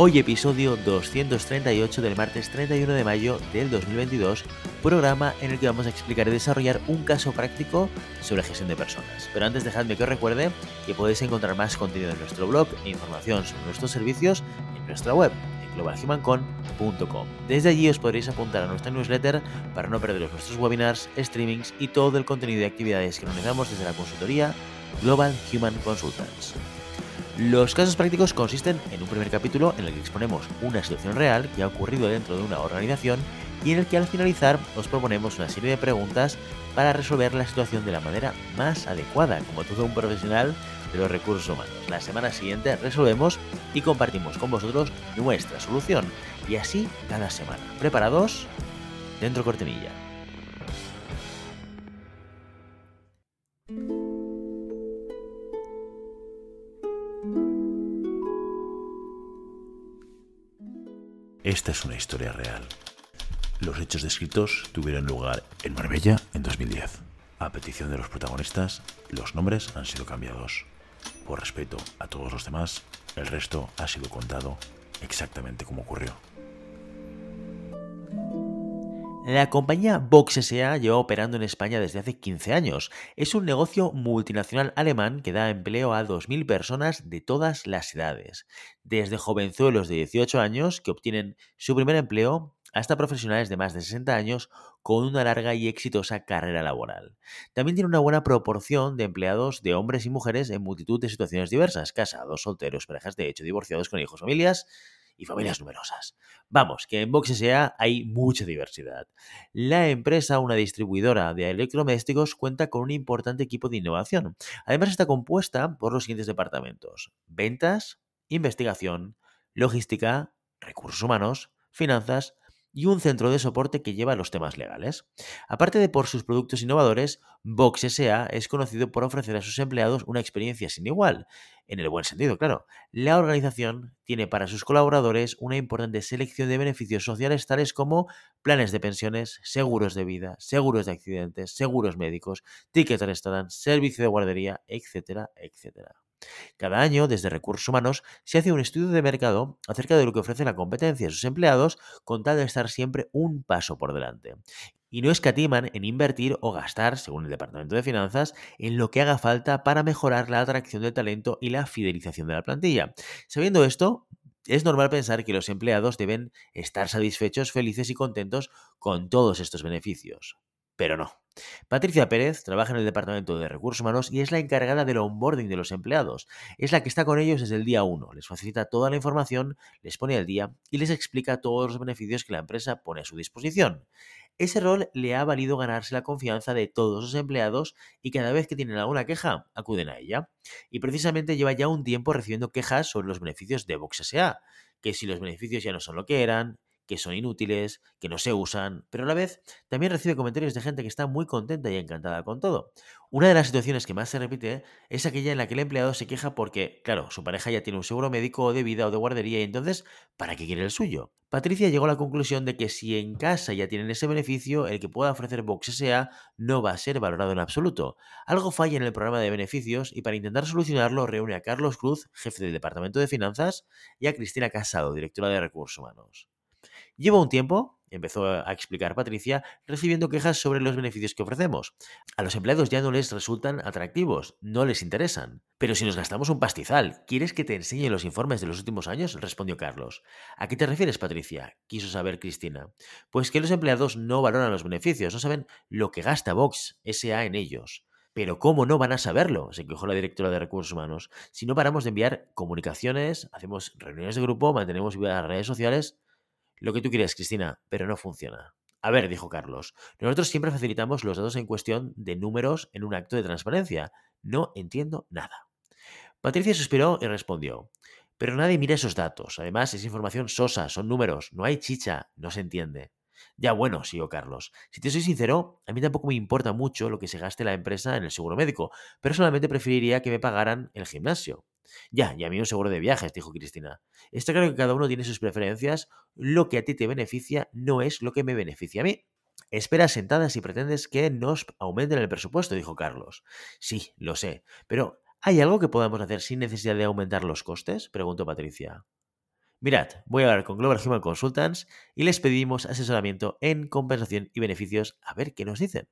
Hoy episodio 238 del martes 31 de mayo del 2022, programa en el que vamos a explicar y desarrollar un caso práctico sobre gestión de personas. Pero antes dejadme que os recuerde que podéis encontrar más contenido en nuestro blog e información sobre nuestros servicios en nuestra web globalhumancon.com. Desde allí os podréis apuntar a nuestra newsletter para no perderos nuestros webinars, streamings y todo el contenido de actividades que realizamos desde la consultoría Global Human Consultants. Los casos prácticos consisten en un primer capítulo en el que exponemos una situación real que ha ocurrido dentro de una organización y en el que al finalizar os proponemos una serie de preguntas para resolver la situación de la manera más adecuada, como todo un profesional de los recursos humanos. La semana siguiente resolvemos y compartimos con vosotros nuestra solución. Y así cada semana. ¿Preparados? Dentro cortinilla. Esta es una historia real. Los hechos descritos tuvieron lugar en Marbella en 2010. A petición de los protagonistas, los nombres han sido cambiados. Por respeto a todos los demás, el resto ha sido contado exactamente como ocurrió. La compañía Vox SA lleva operando en España desde hace 15 años. Es un negocio multinacional alemán que da empleo a 2.000 personas de todas las edades, desde jovenzuelos de 18 años que obtienen su primer empleo hasta profesionales de más de 60 años con una larga y exitosa carrera laboral. También tiene una buena proporción de empleados de hombres y mujeres en multitud de situaciones diversas, casados, solteros, parejas de hecho, divorciados con hijos, familias y familias numerosas. Vamos, que en S.A. hay mucha diversidad. La empresa, una distribuidora de electrodomésticos, cuenta con un importante equipo de innovación. Además está compuesta por los siguientes departamentos. Ventas, investigación, logística, recursos humanos, finanzas, y un centro de soporte que lleva los temas legales. Aparte de por sus productos innovadores, Vox SA es conocido por ofrecer a sus empleados una experiencia sin igual, en el buen sentido, claro. La organización tiene para sus colaboradores una importante selección de beneficios sociales tales como planes de pensiones, seguros de vida, seguros de accidentes, seguros médicos, tickets de restaurante, servicio de guardería, etcétera, etcétera. Cada año, desde Recursos Humanos, se hace un estudio de mercado acerca de lo que ofrece la competencia a sus empleados con tal de estar siempre un paso por delante. Y no escatiman en invertir o gastar, según el Departamento de Finanzas, en lo que haga falta para mejorar la atracción del talento y la fidelización de la plantilla. Sabiendo esto, es normal pensar que los empleados deben estar satisfechos, felices y contentos con todos estos beneficios. Pero no. Patricia Pérez trabaja en el Departamento de Recursos Humanos y es la encargada del onboarding de los empleados. Es la que está con ellos desde el día 1, les facilita toda la información, les pone al día y les explica todos los beneficios que la empresa pone a su disposición. Ese rol le ha valido ganarse la confianza de todos los empleados y cada vez que tienen alguna queja acuden a ella. Y precisamente lleva ya un tiempo recibiendo quejas sobre los beneficios de Vox SA, que si los beneficios ya no son lo que eran, que son inútiles, que no se usan, pero a la vez también recibe comentarios de gente que está muy contenta y encantada con todo. Una de las situaciones que más se repite es aquella en la que el empleado se queja porque, claro, su pareja ya tiene un seguro médico o de vida o de guardería y entonces, ¿para qué quiere el suyo? Patricia llegó a la conclusión de que si en casa ya tienen ese beneficio, el que pueda ofrecer Vox SA no va a ser valorado en absoluto. Algo falla en el programa de beneficios y para intentar solucionarlo reúne a Carlos Cruz, jefe del Departamento de Finanzas, y a Cristina Casado, directora de Recursos Humanos. Lleva un tiempo, empezó a explicar Patricia, recibiendo quejas sobre los beneficios que ofrecemos. A los empleados ya no les resultan atractivos, no les interesan. Pero si nos gastamos un pastizal, ¿quieres que te enseñe los informes de los últimos años? respondió Carlos. ¿A qué te refieres, Patricia? quiso saber Cristina. Pues que los empleados no valoran los beneficios, no saben lo que gasta Vox SA en ellos. Pero ¿cómo no van a saberlo? se quejó la directora de Recursos Humanos. Si no paramos de enviar comunicaciones, hacemos reuniones de grupo, mantenemos las redes sociales, lo que tú quieres, Cristina, pero no funciona. A ver, dijo Carlos, nosotros siempre facilitamos los datos en cuestión de números en un acto de transparencia. No entiendo nada. Patricia suspiró y respondió, Pero nadie mira esos datos. Además, es información sosa, son números, no hay chicha, no se entiende. Ya bueno, sigo Carlos. Si te soy sincero, a mí tampoco me importa mucho lo que se gaste la empresa en el seguro médico. Personalmente preferiría que me pagaran el gimnasio. Ya, y a mí un seguro de viajes, dijo Cristina. Está claro que cada uno tiene sus preferencias. Lo que a ti te beneficia no es lo que me beneficia a mí. Espera sentada si pretendes que nos aumenten el presupuesto, dijo Carlos. Sí, lo sé, pero ¿hay algo que podamos hacer sin necesidad de aumentar los costes? preguntó Patricia. Mirad, voy a hablar con Global Human Consultants y les pedimos asesoramiento en compensación y beneficios a ver qué nos dicen.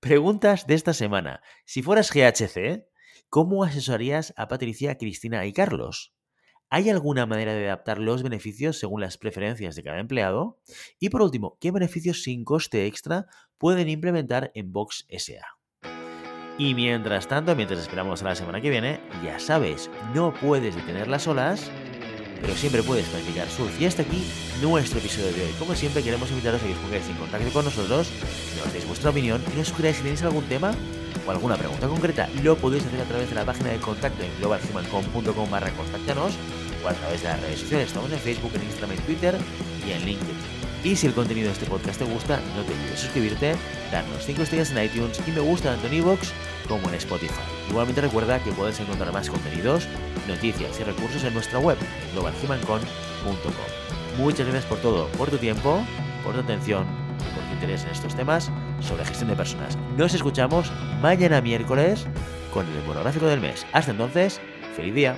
Preguntas de esta semana. Si fueras GHC, ¿cómo asesorarías a Patricia, Cristina y Carlos? ¿Hay alguna manera de adaptar los beneficios según las preferencias de cada empleado? Y por último, ¿qué beneficios sin coste extra pueden implementar en Box SA? Y mientras tanto, mientras esperamos a la semana que viene, ya sabes, no puedes detener las olas pero siempre puedes practicar surf. Y hasta aquí nuestro episodio de hoy. Como siempre, queremos invitaros a que os pongáis en contacto con nosotros, nos deis vuestra opinión y nos sugeráis si tenéis algún tema o alguna pregunta concreta. Lo podéis hacer a través de la página de contacto en globalhumancom.com barra contactanos o a través de las redes sociales. Estamos en Facebook, en Instagram, en Twitter y en LinkedIn. Y si el contenido de este podcast te gusta, no te olvides suscribirte, darnos 5 estrellas en iTunes y me gusta tanto en iVoox como en Spotify. Igualmente recuerda que puedes encontrar más contenidos, noticias y recursos en nuestra web, globalhumancon.com. Muchas gracias por todo, por tu tiempo, por tu atención y por tu interés en estos temas sobre gestión de personas. Nos escuchamos mañana miércoles con el monográfico del mes. Hasta entonces, feliz día.